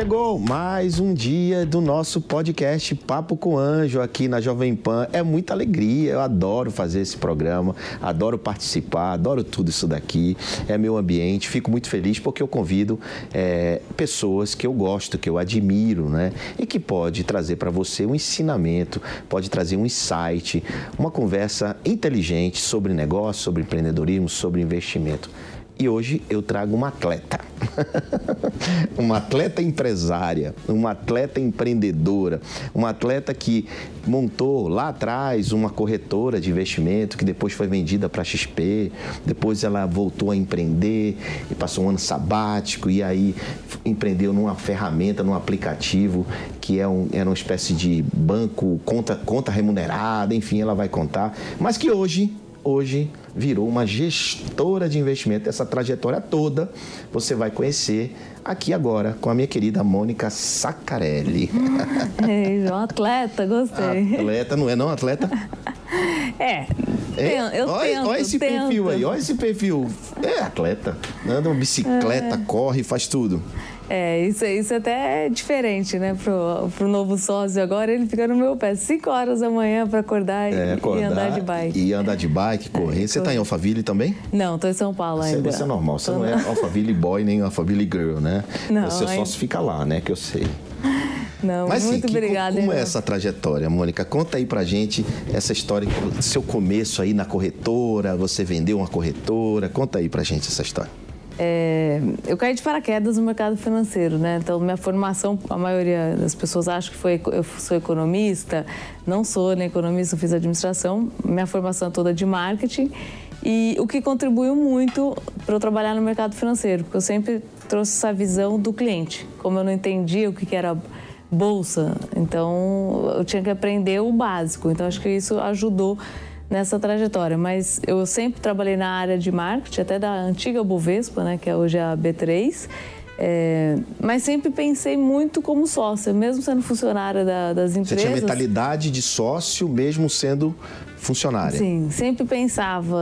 Chegou mais um dia do nosso podcast Papo com Anjo aqui na Jovem Pan. É muita alegria, eu adoro fazer esse programa, adoro participar, adoro tudo isso daqui. É meu ambiente, fico muito feliz porque eu convido é, pessoas que eu gosto, que eu admiro, né? E que pode trazer para você um ensinamento, pode trazer um insight, uma conversa inteligente sobre negócio, sobre empreendedorismo, sobre investimento. E hoje eu trago uma atleta. uma atleta empresária, uma atleta empreendedora, uma atleta que montou lá atrás uma corretora de investimento que depois foi vendida para XP, depois ela voltou a empreender e passou um ano sabático e aí empreendeu numa ferramenta, num aplicativo que é um, era uma espécie de banco, conta, conta remunerada, enfim, ela vai contar, mas que hoje hoje virou uma gestora de investimento. Essa trajetória toda você vai conhecer aqui agora com a minha querida Mônica Sacarelli. É, um atleta, gostei. Atleta, não é não atleta? É. é? Eu olha, tento, olha esse tento. perfil aí, olha esse perfil. É atleta. Anda uma bicicleta, corre, faz tudo. É, isso, isso até é diferente, né? Pro, pro novo sócio agora, ele fica no meu pé 5 horas da manhã para acordar, É, e, acordar e andar de bike. E andar de bike, correr. Você tá em Alphaville também? Não, tô em São Paulo Você, ainda. você é normal, você Tô não é na- Alphaville boy nem Alphaville girl, né? Não, Você só ainda- se fica lá, né? Que eu sei. Não, Mas sim, muito que- obrigada. como é irmão. essa trajetória, Mônica? Conta aí pra gente essa história, seu começo aí na corretora, você vendeu uma corretora, conta aí pra gente essa história. É, eu caí de paraquedas no mercado financeiro, né? Então, minha formação, a maioria das pessoas acha que foi, eu sou economista. Não sou nem economista, eu fiz administração. Minha formação é toda de marketing. E o que contribuiu muito para eu trabalhar no mercado financeiro, porque eu sempre trouxe essa visão do cliente. Como eu não entendia o que que era bolsa, então eu tinha que aprender o básico. Então, acho que isso ajudou nessa trajetória, mas eu sempre trabalhei na área de marketing, até da antiga Bovespa, né, que é hoje a B3, é, mas sempre pensei muito como sócia, mesmo sendo funcionária da- das Você empresas. tinha mentalidade de sócio mesmo sendo funcionária. Sim, sempre pensava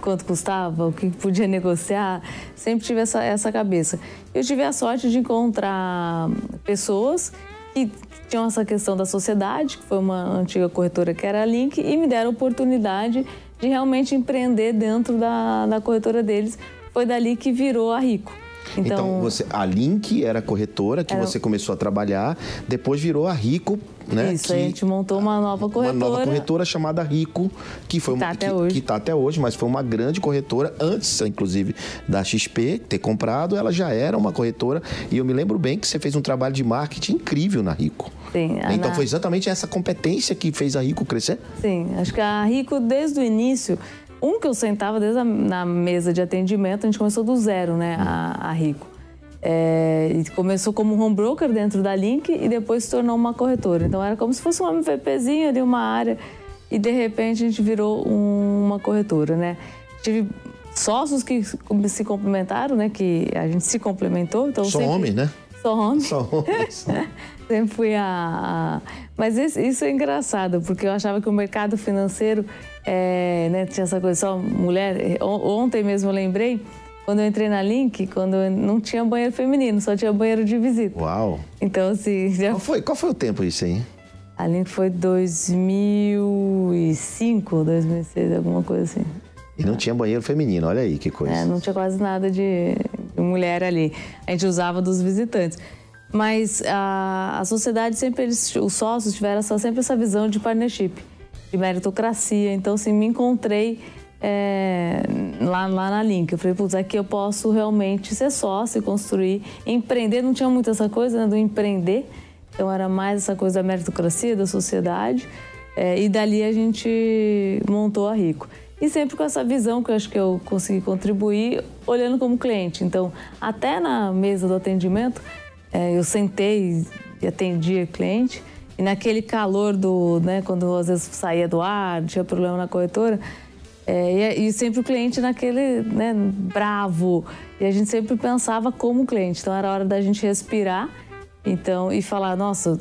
quanto custava, o que podia negociar, sempre tive essa, essa cabeça. Eu tive a sorte de encontrar pessoas que tinham essa questão da sociedade, que foi uma antiga corretora que era a Link, e me deram a oportunidade de realmente empreender dentro da, da corretora deles. Foi dali que virou a Rico. Então, Então, você, a Link era a corretora que Era- você começou a trabalhar, depois virou a Rico, né? isso, que, a gente montou uma nova uma corretora. nova corretora chamada Rico, que foi Que tá uma, até que, hoje. que tá até hoje, mas foi uma grande corretora antes, inclusive, da XP ter comprado, ela já era uma corretora e eu me lembro bem que você fez um trabalho de marketing incrível na Rico. Sim, Então na- foi exatamente essa competência que fez a Rico crescer? Sim, acho que a Rico, desde o início, um que eu sentava desde a na mesa de atendimento, a gente começou do zero, né, a, a Rico. É, e começou como home broker dentro da Link e depois se tornou uma corretora. Então era como se fosse um MVPzinho ali, uma área, e de repente a gente virou um- uma corretora, né? Tive sócios que se complementaram, né, que a gente se complementou. Então Só sempre- homem, né? Só homem. Só homens. Sempre fui a. Mas isso é engraçado, porque eu achava que o mercado financeiro é, né, tinha essa coisa só mulher. O- Ontem mesmo eu lembrei, quando eu entrei na Link, quando não tinha banheiro feminino, só tinha banheiro de visita. Uau. Então, assim, já Qual foi, qual foi o tempo isso aí? A Link foi 2005, 2006, alguma coisa assim. E não tinha banheiro feminino, olha aí que coisa. É, não tinha quase nada de, de mulher ali. A gente usava dos visitantes. Mas a, a sociedade sempre, eles, os sócios tiveram essa, sempre essa visão de partnership, de meritocracia. Então, assim, me encontrei é, lá, lá na Link. Eu falei, putz, aqui eu posso realmente ser sócio, construir, empreender. Não tinha muito essa coisa né, do empreender, então era mais essa coisa da meritocracia, da sociedade. É, e dali a gente montou a Rico. E sempre com essa visão que eu acho que eu consegui contribuir, olhando como cliente. Então, até na mesa do atendimento, é, eu sentei e atendia cliente. E naquele calor do, né, quando às vezes saía do ar, tinha problema na corretora, é, e, e, sempre o cliente naquele, né, bravo. E a gente sempre pensava como cliente. Então era hora da gente respirar então, e falar, nossa,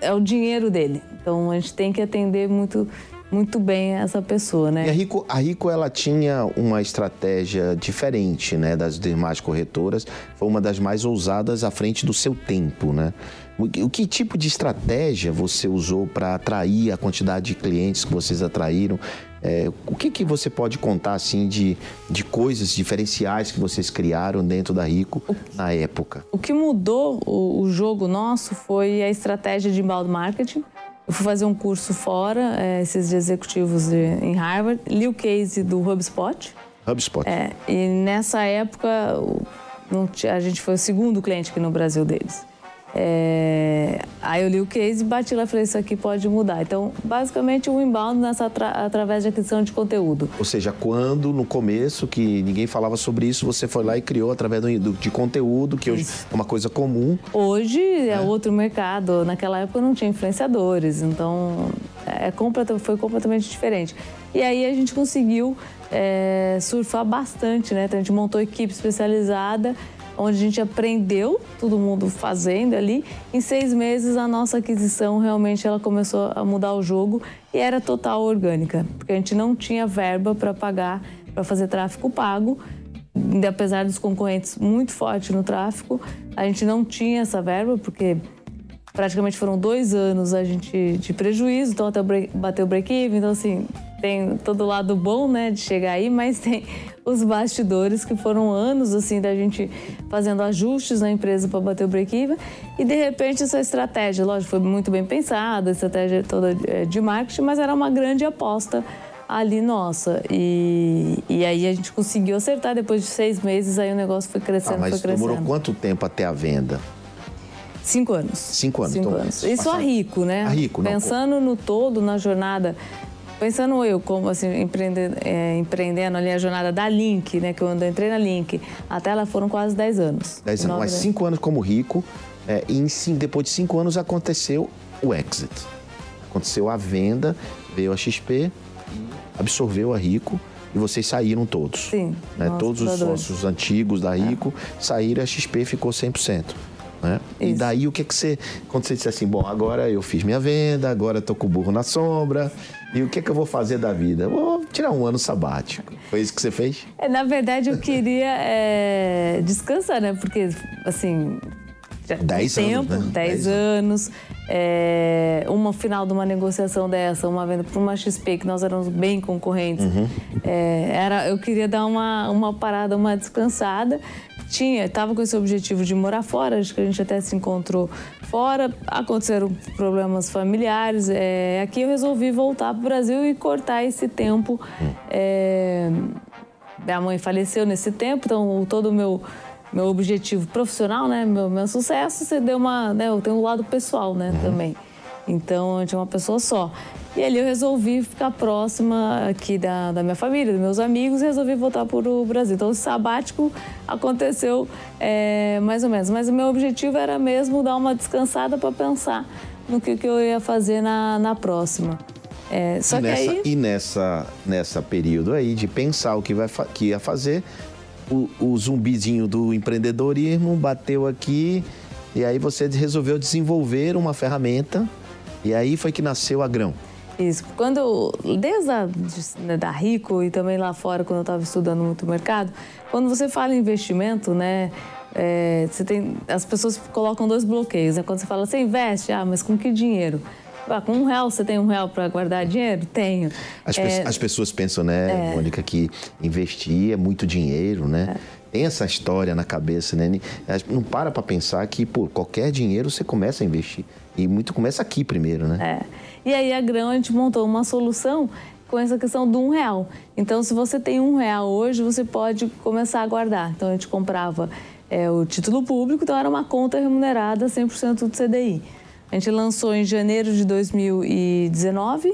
é o dinheiro dele. Então a gente tem que atender muito muito bem essa pessoa, né? E a Rico, a Rico ela tinha uma estratégia diferente, né, das demais corretoras. Foi uma das mais ousadas à frente do seu tempo, né? O que tipo de estratégia você usou para atrair a quantidade de clientes que vocês atraíram? É, o que, que você pode contar assim de, de coisas diferenciais que vocês criaram dentro da Rico na época? O que mudou o, o jogo nosso foi a estratégia de inbound marketing. Eu fui fazer um curso fora, é, esses executivos de, em Harvard, li o case do HubSpot. HubSpot. É, e nessa época, a gente foi o segundo cliente aqui no Brasil deles. É... Aí eu li o case e bati lá e falei, isso aqui pode mudar. Então, basicamente, o inbound nessa através de aquisição de conteúdo. Ou seja, quando no começo, que ninguém falava sobre isso, você foi lá e criou através do, de conteúdo, que hoje isso. é uma coisa comum. Hoje é, é outro mercado. Naquela época não tinha influenciadores, então é foi completamente diferente. E aí a gente conseguiu é, surfar bastante, né? Então, a gente montou equipe especializada onde a gente aprendeu, todo mundo fazendo ali. Em seis meses, a nossa aquisição realmente ela começou a mudar o jogo e era total orgânica, porque a gente não tinha verba para pagar, para fazer tráfego pago. Apesar dos concorrentes muito fortes no tráfego, a gente não tinha essa verba, porque praticamente foram dois anos a gente de prejuízo, então até bater o break-even. Então, assim, tem todo o lado bom, né, de chegar aí, mas tem os bastidores que foram anos, assim, da gente fazendo ajustes na empresa para bater o break-even. E, de repente, essa estratégia, lógico, foi muito bem pensada, a estratégia toda é, de marketing, mas era uma grande aposta ali nossa. E, e aí a gente conseguiu acertar. Depois de seis meses, aí o negócio foi crescendo, ah, mas foi crescendo. demorou quanto tempo até a venda? Cinco anos. Cinco anos. Cinco então, anos. Isso a rico, né? A rico, não, Pensando no todo, na jornada. Pensando eu, como assim, empreendendo, é, empreendendo ali a jornada da Link, né? Que eu entrei na Link, até lá foram quase dez anos. Dez anos, mas cinco anos como rico. É, e em, depois de cinco anos aconteceu o exit. Aconteceu a venda, veio a XP, absorveu a Rico e vocês saíram todos. Sim. Né? Todos os sócios antigos da Rico é. saíram e a XP ficou 100%. Né? E daí o que que você. Quando você disse assim, bom, agora eu fiz minha venda, agora estou com o burro na sombra, e o que que eu vou fazer da vida? Vou tirar um ano sabático. Foi isso que você fez? É, na verdade, eu queria é, descansar, né? Porque, assim. Dez tempo, anos. Né? Dez, dez anos. É, uma final de uma negociação dessa, uma venda para uma XP, que nós éramos bem concorrentes. Uhum. É, era, eu queria dar uma, uma parada, uma descansada tinha, estava com esse objetivo de morar fora, acho que a gente até se encontrou fora, aconteceram problemas familiares. É, aqui eu resolvi voltar para o Brasil e cortar esse tempo. É, minha mãe faleceu nesse tempo, então todo o meu meu objetivo profissional, né, meu, meu sucesso, você deu uma, né, eu tenho um lado pessoal, né, uhum. também. Então, a gente é uma pessoa só. E ali eu resolvi ficar próxima aqui da, da minha família, dos meus amigos, e resolvi voltar para o Brasil. Então, o sabático aconteceu é, mais ou menos. Mas o meu objetivo era mesmo dar uma descansada para pensar no que, que eu ia fazer na, na próxima. É, só e que nessa, aí... E nessa, nessa período aí de pensar o que, vai, que ia fazer, o, o zumbizinho do empreendedorismo bateu aqui e aí você resolveu desenvolver uma ferramenta e aí foi que nasceu a Grão. Isso. Quando, desde a né, da Rico e também lá fora, quando eu estava estudando muito o mercado, quando você fala em investimento, né, é, você tem, as pessoas colocam dois bloqueios. Né? Quando você fala, você investe, ah, mas com que dinheiro? Ah, com um real você tem um real para guardar dinheiro? Tenho. As, pe É, as pessoas pensam, né, Mônica, que investir é muito dinheiro, né? Tem essa história na cabeça, né? Não para para pensar que, pô, qualquer dinheiro você começa a investir. E muito começa aqui primeiro, né? É. E aí a Grão a gente montou uma solução com essa questão do um real. Então, se você tem um real hoje, você pode começar a guardar. Então, a gente comprava é, o título público, então era uma conta remunerada 100% do CDI. A gente lançou em janeiro de 2019,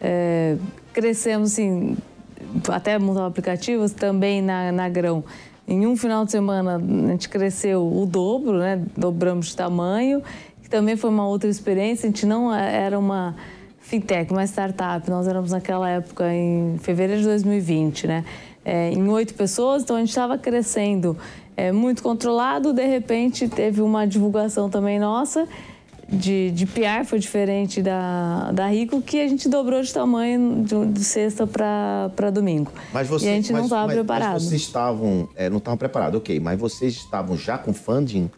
é, crescemos assim, até montar aplicativos também na, na Grão. Em um final de semana, a gente cresceu o dobro, né? dobramos de tamanho, que também foi uma outra experiência. A gente não era uma fintech, uma startup. Nós éramos naquela época, em fevereiro de 2020, né? É, em oito pessoas, então a gente estava crescendo é, muito controlado. De repente, teve uma divulgação também nossa de, de PR, foi diferente da, da Rico, que a gente dobrou de tamanho de, de sexta para domingo. Mas você, e a gente mas- não estava preparado. Mas vocês estavam, é, não estavam preparados, ok. Mas vocês estavam já com funding?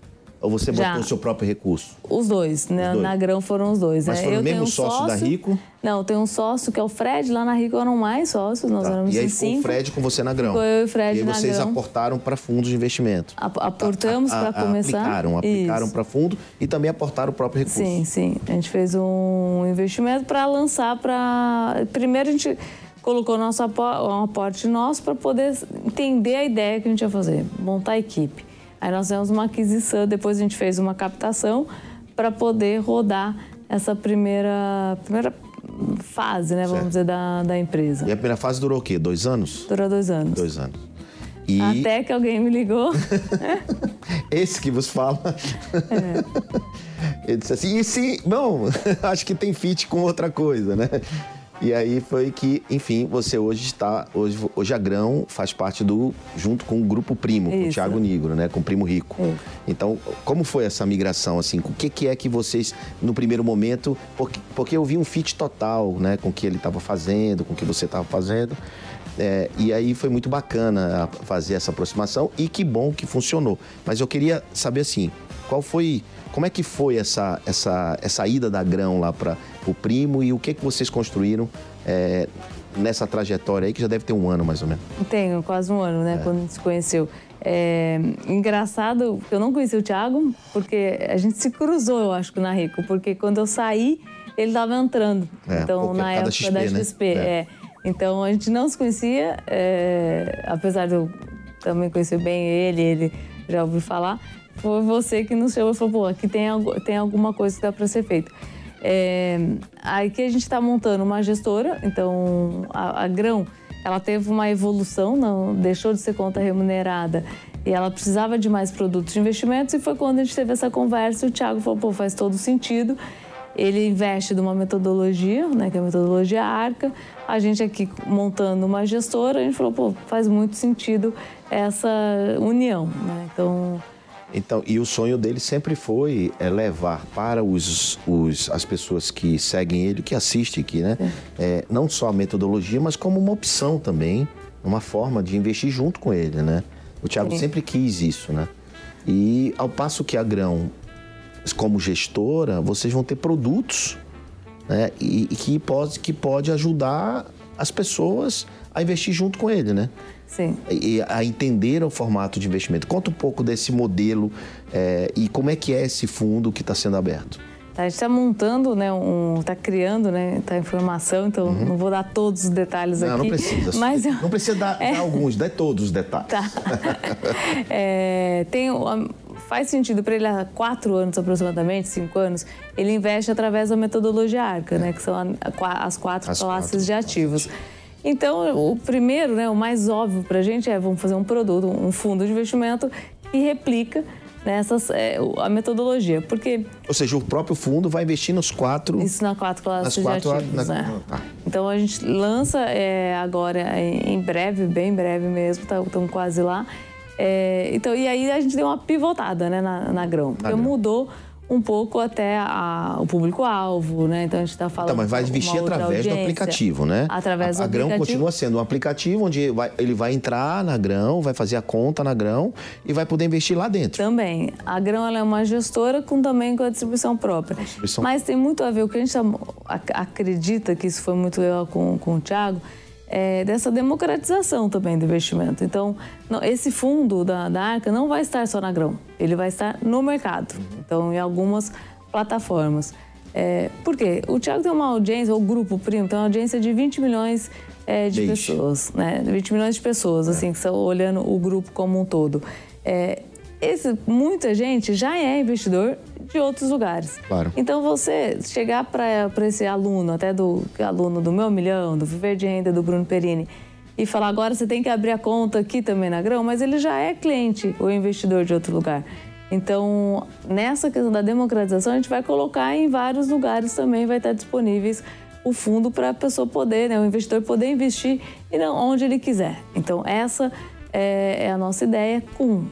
Ou você botou o seu próprio recurso? Os dois, né? Os dois. Na Grão foram os dois. Mas né? foram Eu mesmo tenho um sócio da Rico? Não, tem um sócio que é o Fred. Lá na Rico eram mais sócios, nós Tá. éramos E aí ficou o. Fred com você na grão. Ficou eu e o Fred E na vocês grão. aportaram para fundos de investimento. Ap- Aportamos A- a- para começar. Aplicaram, aplicaram para fundo e também aportaram o próprio recurso. Sim, sim. A gente fez um investimento para lançar para. Primeiro a gente colocou nosso apo... um aporte nosso para poder entender a ideia que a gente ia fazer, montar a equipe. Aí nós fizemos uma aquisição, depois a gente fez uma captação para poder rodar essa primeira, primeira fase, né, vamos Certo. dizer, da, da empresa. E a primeira fase durou o quê? Dois anos? Durou dois anos. Dois anos. E Até que alguém me ligou. esse que vos fala. Ele disse assim, e se. Bom, acho que tem fit com outra coisa, né? E aí foi que, enfim, você hoje está. Hoje, hoje a Grão faz parte do. junto com o Grupo Primo, com o Isso. Thiago Nigro, né? Com o Primo Rico. Isso. Então, como foi essa migração, assim? O que, que é que vocês, no primeiro momento. Porque, porque eu vi um fit total, né? Com o que ele estava fazendo, com o que você estava fazendo. É, e aí foi muito bacana fazer essa aproximação e que bom que funcionou. Mas eu queria saber assim, qual foi, como é que foi essa essa essa ida da Grão lá para o primo e o que que vocês construíram é, nessa trajetória aí que já deve ter um ano mais ou menos. Tenho quase um ano, né? Quando a gente se conheceu. É, engraçado, eu não conheci o Thiago, porque a gente se cruzou, eu acho, na Rico. Porque quando eu saí, ele estava entrando. É, então, na é época XP, da né? XP. É. é. Então, a gente não se conhecia, é, apesar de eu também conhecer bem ele, ele já ouvi falar. Foi você que nos chamou e falou, pô, aqui tem, tem alguma coisa que dá para ser feito. É, aí que a gente está montando uma gestora, então a, a Grão, ela teve uma evolução, não deixou de ser conta remunerada e ela precisava de mais produtos de investimentos e foi quando a gente teve essa conversa e o Thiago falou, pô, faz todo sentido. Ele investe numa metodologia, né, que é a metodologia ARCA. A gente aqui montando uma gestora, a gente falou, pô, faz muito sentido essa união, né? Então, Então, e o sonho dele sempre foi é, levar para os, os, as pessoas que seguem ele, que assistem aqui, né? É, não só a metodologia, mas como uma opção também, uma forma de investir junto com ele, né? O Thiago Sim. sempre quis isso, né? E ao passo que a Grão, como gestora, vocês vão ter produtos né? e, e que, pode, que pode ajudar as pessoas a investir junto com ele, né? Sim. e a entender o formato de investimento. Conta um pouco desse modelo é, e como é que é esse fundo que está sendo aberto. A gente está montando, né, um, está criando, né, tá em formação, então não vou dar todos os detalhes Uhum. Não, aqui. não precisa. Mas eu- Não precisa dar, É. dar alguns, dê todos os detalhes. Tá. É, tem, faz sentido para ele há quatro anos aproximadamente, cinco anos, ele investe através da metodologia ARCA, né, que são a- a as quatro As classes quatro de ativos. Então, o primeiro, né, o mais óbvio para a gente é vamos fazer um produto, um fundo de investimento que replica nessas, é, o- a metodologia, porque Ou seja, o próprio fundo vai investir nos quatro. isso na quatro classes Nas quatro, ativos, na- né? tá. Então a gente lança é, agora em breve, bem breve mesmo, estamos quase lá. É, então, e aí a gente deu uma pivotada né, na, na grão, porque grão. mudou um pouco até a, o público-alvo, né? Então a gente está falando. Então, mas vai uma vestir outra através do aplicativo, né? Através do a, a Grão aplicativo. continua sendo um aplicativo onde vai- ele vai entrar na Grão, vai fazer a conta na Grão e vai poder investir lá dentro. Também. A Grão ela é uma gestora com também com a distribuição própria. distribuição. Mas tem muito a ver, o que a gente acredita que isso foi muito legal com, com o Thiago, é dessa democratização também do investimento. Então, não- esse fundo da, da Arca não vai estar só na Grão, ele vai estar no mercado. Então, em algumas plataformas. É, por quê? O Thiago tem uma audiência, o grupo Primo tem uma audiência de 20 milhões é, de Deixe. pessoas, né? 20 milhões de pessoas, assim, que estão olhando o grupo como um todo. É, esse, muita gente já é investidor de outros lugares. Claro. Então, você chegar para esse aluno, até do aluno do Meu Milhão, do Viver de Renda, do Bruno Perini, e falar agora você tem que abrir a conta aqui também na Grão, mas ele já é cliente ou investidor de outro lugar. Então, nessa questão da democratização, a gente vai colocar em vários lugares também, vai estar disponíveis o fundo para a pessoa poder, né, o investidor poder investir e não onde ele quiser. Então, essa é, é a nossa ideia com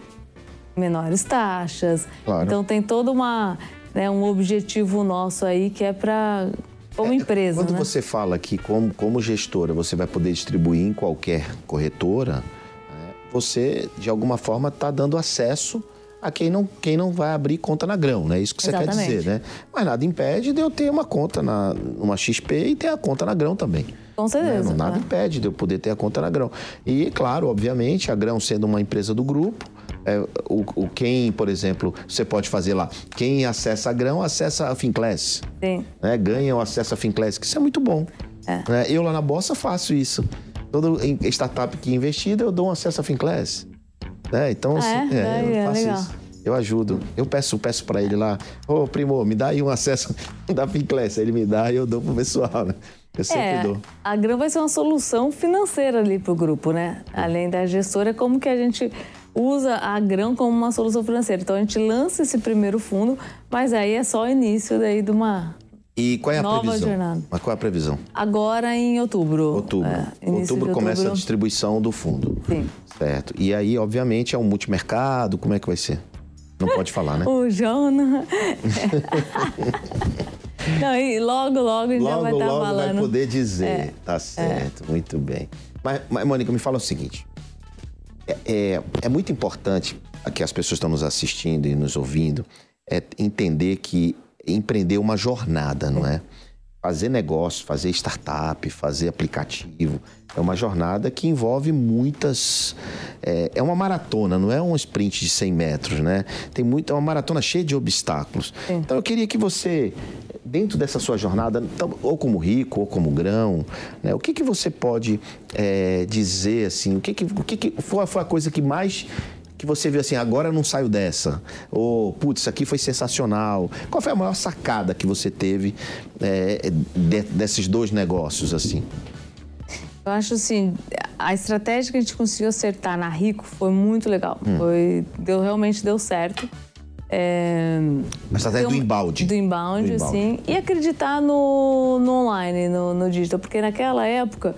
menores taxas. Claro. Então, tem todo uma, né, um objetivo nosso aí que é para como empresa, Quando né? você fala que, como, como gestora, você vai poder distribuir em qualquer corretora, né, você, de alguma forma, está dando acesso a quem não, quem não vai abrir conta na Grão, né? Isso que você quer Exatamente. dizer, né? Mas nada impede de eu ter uma conta na, numa XP e ter a conta na Grão também. Com Né? certeza. Não, nada né? impede de eu poder ter a conta na Grão. E, claro, obviamente, a Grão sendo uma empresa do grupo, é, o, o quem, por exemplo, você pode fazer lá, quem acessa a Grão, acessa a Finclass Sim. né, ganha o acesso a Finclass, que isso é muito bom. É. Né? Eu lá na Bolsa faço isso. Toda startup que investida, eu dou um acesso a Finclass. Né? Então, Ah, assim, é? é, eu é faço legal. isso. Eu ajudo. Eu peço, peço para ele lá, ô primo, me dá aí um acesso da Finclass. Ele me dá e eu dou pro pessoal, né? Eu sempre É, dou. a Grão vai ser uma solução financeira ali para o grupo, né? Além da gestora, como que a gente usa a Grão como uma solução financeira. Então a gente lança esse primeiro fundo, mas aí é só o início daí de uma E qual é a Nova previsão? jornada. Mas qual é a previsão? agora em outubro. Outubro. É, outubro começa a outubro. distribuição do fundo. Sim. Certo. E aí, obviamente, é um multimercado. Como é que vai ser? Não pode falar, né? O João não... e logo, logo a gente já vai Logo, estar logo falando. vai poder dizer. É, Tá certo, muito bem. Mas, mas, Mônica, me fala o seguinte. É, é, é muito importante que as pessoas estão nos assistindo e nos ouvindo é entender que empreender é uma jornada, não é? Fazer negócio, fazer startup, fazer aplicativo, é uma jornada que envolve muitas. É, é uma maratona, não é um sprint de 100 metros, né? Tem muito, é uma maratona cheia de obstáculos. Então eu queria que você, dentro dessa sua jornada, então, ou como rico, ou como grão, né, o que, que você pode é, dizer assim? O que, que, o que, que foi, foi a coisa que mais que você viu assim, agora eu não saio dessa? Ou, putz, isso aqui foi sensacional. Qual foi a maior sacada que você teve é, de- desses dois negócios, assim? Eu acho assim, a estratégia que a gente conseguiu acertar na Rico foi muito legal. Foi, deu, realmente deu certo. É, A estratégia Tem do embalde. Do Do embalde. sim. E acreditar no, no online, no, no digital. Porque naquela época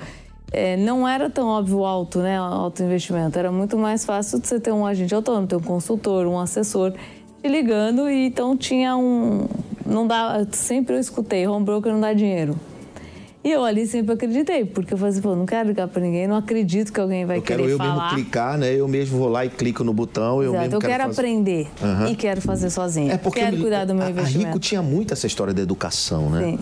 é, não era tão óbvio o alto, né? o Alto investimento. Era muito mais fácil de você ter um agente autônomo, ter um consultor, um assessor te ligando. E então tinha um. Não dá. Sempre eu escutei, home broker não dá dinheiro. E eu ali sempre acreditei, porque eu falei assim, pô, não quero ligar pra ninguém, não acredito que alguém vai Eu quero querer eu falar. mesmo clicar, né? Eu mesmo vou lá e clico no botão, eu Exato, mesmo eu quero, quero fazer. aprender Aham. e quero fazer sozinho. É porque quero me- cuidar do meu a, a investimento. Rico tinha muito essa história da educação, né? Sim.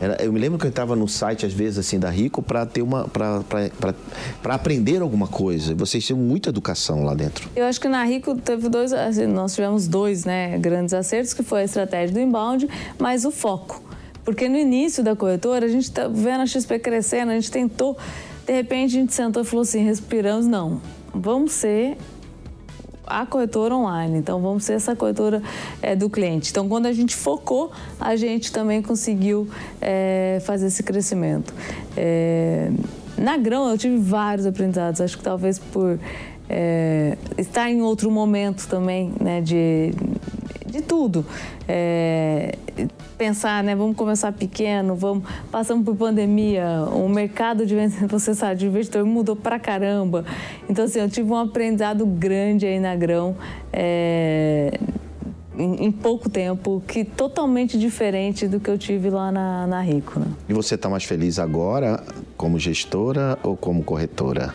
Era- eu me lembro que eu estava no site às vezes assim da Rico para ter uma para aprender alguma coisa. Vocês tinham muita educação lá dentro. Eu acho que na Rico teve dois, assim, nós tivemos dois, né, grandes acertos, que foi a estratégia do inbound, mas o foco. Porque no início da corretora, a gente tá vendo a XP crescendo, a gente tentou, de repente a gente sentou e falou assim, respiramos, não, vamos ser a corretora online. Então, vamos ser essa corretora é, do cliente. Então, quando a gente focou, a gente também conseguiu é, fazer esse crescimento. É, na Grão, eu tive vários aprendizados. Acho que talvez por é, estar em outro momento também, né, de, de tudo. Pensar, né, vamos começar pequeno, vamos passamos por pandemia, o mercado de você sabe, de investidor mudou pra caramba. Então assim, eu tive um aprendizado grande aí na Grão. é, em, em pouco tempo, que totalmente diferente do que eu tive lá na, na Rico. Né? E você está mais feliz agora como gestora ou como corretora?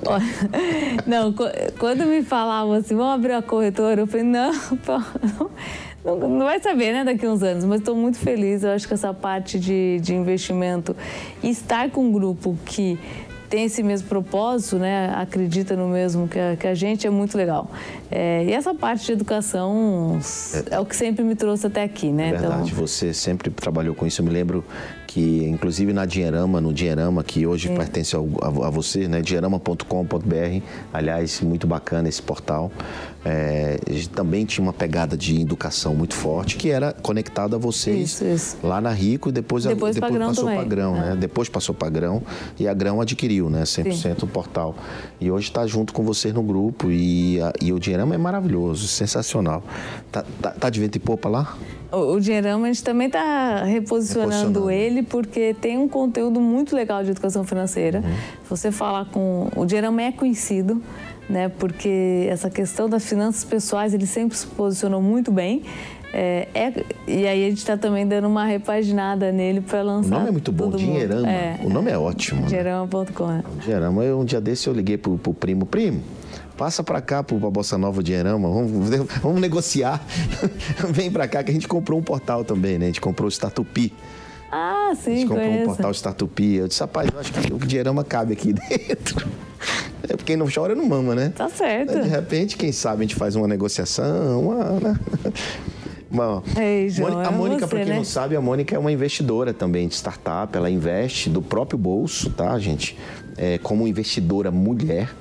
não, quando me falavam assim, vamos abrir a corretora, eu falei, não, não, não vai saber, né, daqui a uns anos, mas estou muito feliz. Eu acho que essa parte de, de investimento e estar com um grupo que tem esse mesmo propósito, né, acredita no mesmo que a, que a gente, é muito legal. É, e essa parte de educação é, é, o que sempre me trouxe até aqui, né? É verdade, então... você sempre trabalhou com isso. Eu me lembro que, inclusive na Dinheirama, no Dinheirama, que hoje é. pertence ao, a, a, você, né, dinheirama.com.br, aliás, muito bacana esse portal. É, também tinha uma pegada de educação muito forte, que era conectada a vocês isso, isso. lá na Rico e depois, depois, a, depois passou para Grão, né? É. Depois passou para Grão e a Grão adquiriu, né? 100% Sim. o portal. E hoje está junto com vocês no grupo e, a, e o Dinheirama é maravilhoso, sensacional. Tá, tá, tá de vento e popa lá? O, o Dinheirama, a gente também está reposicionando, reposicionando, ele porque tem um conteúdo muito legal de educação financeira. Uhum. Você falar com... O Dinheirama é conhecido, né? Porque essa questão das finanças pessoais, ele sempre se posicionou muito bem. É, é, e aí a gente está também dando uma repaginada nele para lançar. O nome é muito bom, Dinheirama. É, o nome é ótimo. Né? Dinheirama.com. Né? Dinheirama, um dia desse eu liguei pro, pro primo, primo, passa para cá para a Bossa Nova Dinheirama, vamos, vamos negociar. Vem para cá que a gente comprou um portal também, né? A gente comprou o Statupi. Ah, sim, A gente comprou conheço. um portal Statupi. Eu disse, rapaz, eu acho que o Dinheirama cabe aqui dentro. É porque quem não chora não mama, né? Tá certo. De repente, quem sabe a gente faz uma negociação, uma, né? Bom, Ei, João, a Mônica, é para quem né? não sabe, a Mônica é uma investidora também de startup. Ela investe do próprio bolso, tá, gente? É, como investidora mulher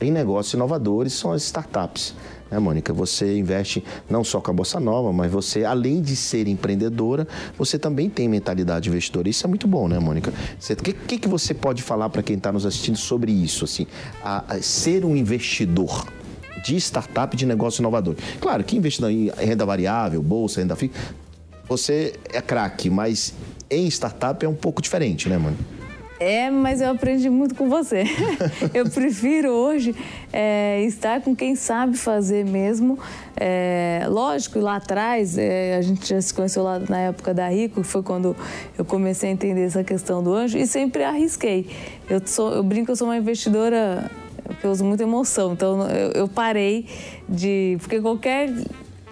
em negócios inovadores são as startups. Né, Mônica? Você investe não só com a Bossa Nova, mas você, além de ser empreendedora, você também tem mentalidade investidora. Isso é muito bom, né, Mônica? O que, que, que, você pode falar para quem está nos assistindo sobre isso? Assim, a, a ser um investidor de startup de negócio inovador. Claro que investindo em renda variável, bolsa, renda fixa, você é craque, mas em startup é um pouco diferente, né, mano? É, mas eu aprendi muito com você. eu prefiro hoje é, estar com quem sabe fazer mesmo. É, lógico, lá atrás, é, a gente já se conheceu lá na época da Rico, que foi quando eu comecei a entender essa questão do anjo, e sempre arrisquei. Eu, sou, eu brinco que eu sou uma investidora que eu uso muita emoção, então eu, eu parei de. Porque qualquer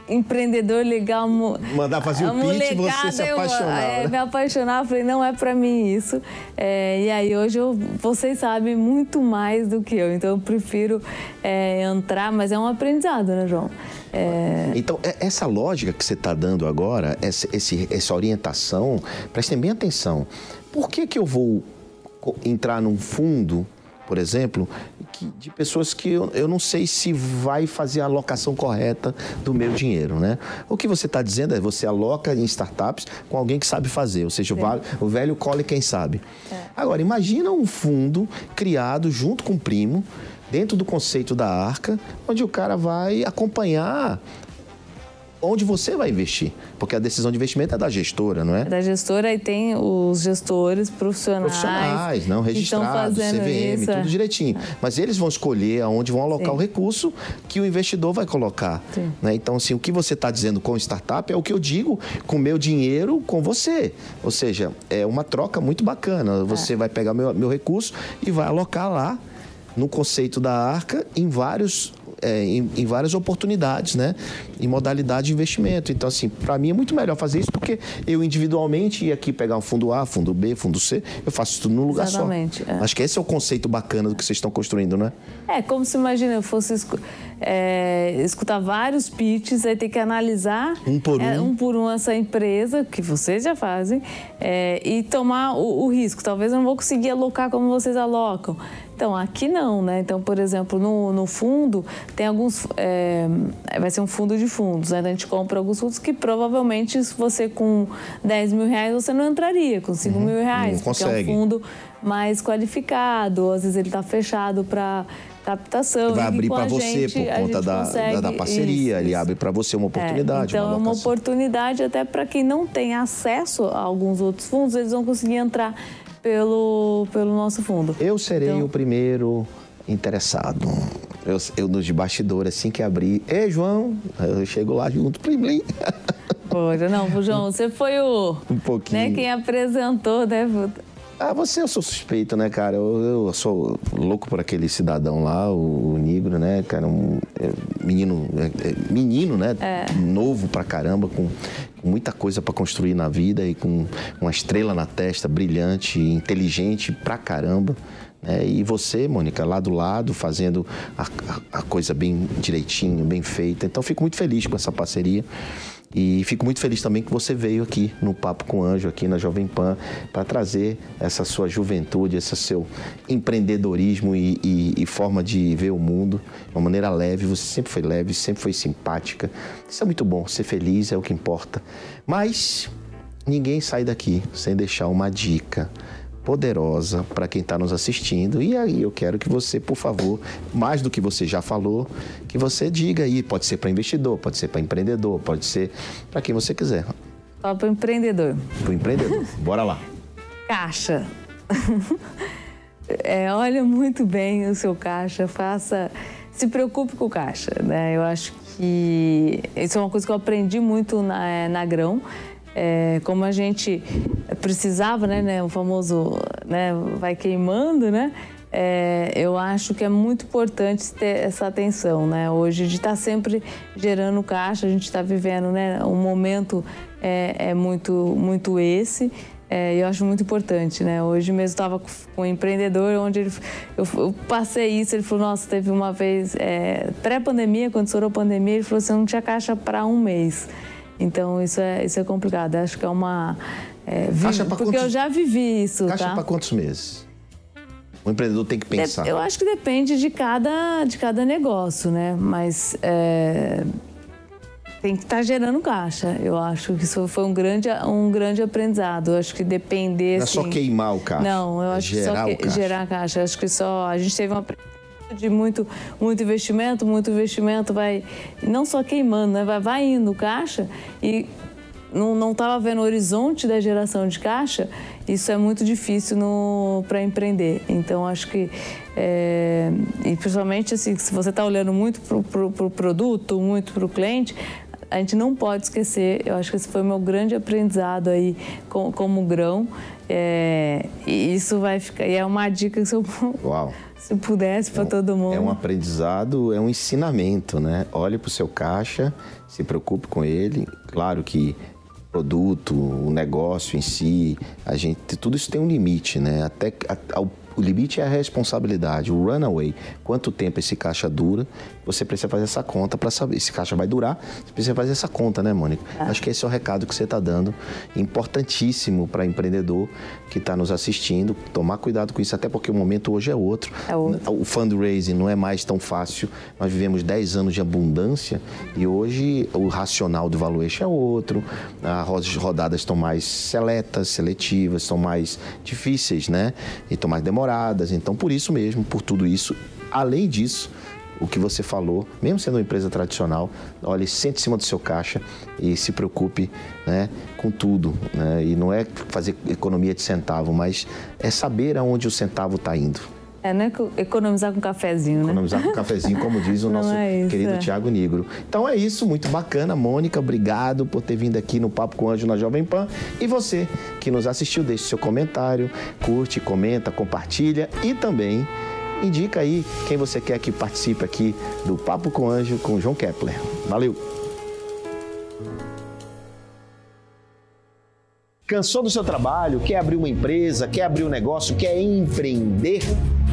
empreendedor legal. Mandar fazer o pitch você se apaixonar. É, me apaixonar, falei, não é para mim isso. É, e aí hoje eu, vocês sabem muito mais do que eu, então eu prefiro é, entrar, mas é um aprendizado, né, João? É... Então, é, essa lógica que você está dando agora, essa, esse, essa orientação, prestem bem atenção. Por que, que eu vou entrar num fundo por exemplo, que, de pessoas que eu, eu não sei se vai fazer a alocação correta do meu dinheiro, né? O que você está dizendo é você aloca em startups com alguém que sabe fazer, ou seja, o, o velho cole quem sabe. É. Agora, imagina um fundo criado junto com o primo, dentro do conceito da arca, onde o cara vai acompanhar onde você vai investir. Porque a decisão de investimento é da gestora, não é? é da gestora e tem os gestores profissionais. Profissionais, não registrados, CVM, isso. tudo é. direitinho. Mas eles vão escolher aonde vão alocar Sim. o recurso que o investidor vai colocar. Né? Então, assim, o que você está dizendo com startup é o que eu digo com meu dinheiro com você. Ou seja, é uma troca muito bacana. Você é. vai pegar meu, meu recurso e vai alocar lá no conceito da arca em vários é, em, em, várias oportunidades, né? Em modalidade de investimento. Então, assim, para mim é muito melhor fazer isso porque eu individualmente ia aqui pegar um fundo A, fundo B, fundo C, eu faço tudo num lugar Exatamente, só. É. Acho que esse é o conceito bacana do que vocês estão construindo, né? É, como se imagina, eu fosse é, escutar vários pitches, aí ter que analisar um por é, um, um, por um essa empresa, que vocês já fazem, é, e tomar o, o risco. Talvez eu não vou conseguir alocar como vocês alocam. Então, aqui não, né? Então, por exemplo, no, no fundo, tem alguns. É, vai ser um fundo de fundos, né? A gente compra alguns fundos que provavelmente, você com 10 mil reais, você não entraria, com 5 uhum, mil reais. Não porque consegue. é um fundo mais qualificado, às vezes ele está fechado para captação. Vai abrir para você por conta da, da, da, parceria, isso, ele isso. abre para você uma oportunidade. É, então, uma é uma oportunidade até para quem não tem acesso a alguns outros fundos, eles vão conseguir entrar pelo, pelo nosso fundo. Eu serei então... o primeiro interessado. Eu, eu nos de bastidor, assim que abri. Ei, João! Eu chego lá junto, plim, plim. Poxa, não, João, você foi o. Um pouquinho. Né, quem apresentou, né? Ah, você eu sou suspeito, né, cara? Eu, eu sou louco por aquele cidadão lá, o, o Negro, né, cara? Um é, menino, é, é, menino, né? Novo pra caramba, com, com muita coisa pra construir na vida e com uma estrela na testa, brilhante, inteligente pra caramba. Né? E você, Mônica, lá do lado, fazendo a, a- a coisa bem direitinho, bem feita. Então, fico muito feliz com essa parceria. E fico muito feliz também que você veio aqui no Papo com Anjo, aqui na Jovem Pan, para trazer essa sua juventude, esse seu empreendedorismo e, e- e forma de ver o mundo de uma maneira leve. Você sempre foi leve, sempre foi simpática. Isso é muito bom, ser feliz é o que importa. Mas ninguém sai daqui sem deixar uma dica poderosa para quem está nos assistindo. E aí eu quero que você, por favor, mais do que você já falou, que você diga aí, pode ser para investidor, pode ser para empreendedor, pode ser para quem você quiser. Só para o empreendedor. Para o empreendedor. Bora lá. Caixa. É, olha muito bem o seu caixa, faça. Se preocupe com o caixa, né? Eu acho que isso é uma coisa que eu aprendi muito na, é, na Grão. É, como a gente precisava, né, né, o famoso né, vai queimando, né? É, eu acho que é muito importante ter essa atenção, né? Hoje de estar sempre gerando caixa, a gente está vivendo, né? Um momento é, é muito, muito esse. É, eu acho muito importante, né? Hoje mesmo estava com um empreendedor onde ele, eu, eu passei isso, ele falou, nossa, teve uma vez, é, pré-pandemia, quando estourou a pandemia, ele falou assim, eu não tinha caixa para um mês. Então isso é, isso é complicado. Acho que é uma. é, vi- Caixa porque quantos- eu já vivi isso, Caixa tá? para quantos meses? O empreendedor tem que pensar. Eu acho que depende de cada, de cada negócio, né? Mas é, tem que estar gerando caixa. Eu acho que isso foi um grande, um grande aprendizado. Eu acho que depender. Não é só assim- queimar o caixa, Não, eu é acho que só o caixa. gerar caixa. Eu acho que só. A gente teve uma de muito, muito investimento, muito investimento vai não só queimando, né? Vai, vai indo caixa e não estava vendo o horizonte da geração de caixa, isso é muito difícil para empreender. Então, acho que, é, e principalmente assim, se você está olhando muito para o pro, pro produto, muito para o cliente, a gente não pode esquecer, eu acho que esse foi o meu grande aprendizado aí com- como grão. É, e isso vai ficar, e é uma dica que eu, Uau. Se pudesse para todo mundo. É um aprendizado, é um ensinamento, né? Olhe para o seu caixa, se preocupe com ele. Claro que produto, o negócio em si, a gente, tudo isso tem um limite, né? Até a- ao- o limite é a responsabilidade, o runaway. Quanto tempo esse caixa dura? Você precisa fazer essa conta para saber. Esse caixa vai durar, você precisa fazer essa conta, né, Mônica? Acho que esse é o recado que você está dando. Importantíssimo para empreendedor que está nos assistindo. Tomar cuidado com isso, até porque o momento hoje é outro. É outro. O fundraising não é mais tão fácil. Nós vivemos 10 anos de abundância e hoje o racional do valuation é outro. As rodadas estão mais seletas, seletivas, são mais difíceis, né? E estão mais demoradas. Então, por isso mesmo, por tudo isso, além disso, o que você falou, mesmo sendo uma empresa tradicional, olhe, sente em cima do seu caixa e se preocupe né, com tudo. Né? E não é fazer economia de centavo, mas é saber aonde o centavo está indo. É, é co- economizar com cafezinho, né? Economizar com cafezinho, como diz o Não nosso é isso, querido é. Tiago Negro. Então é isso, muito bacana. Mônica, obrigado por ter vindo aqui no Papo com o Anjo na Jovem Pan. E você que nos assistiu, deixe seu comentário, curte, comenta, compartilha e também indica aí quem você quer que participe aqui do Papo com o Anjo com o João Kepler. Valeu! Cansou do seu trabalho? Quer abrir uma empresa? Quer abrir um negócio? Quer empreender?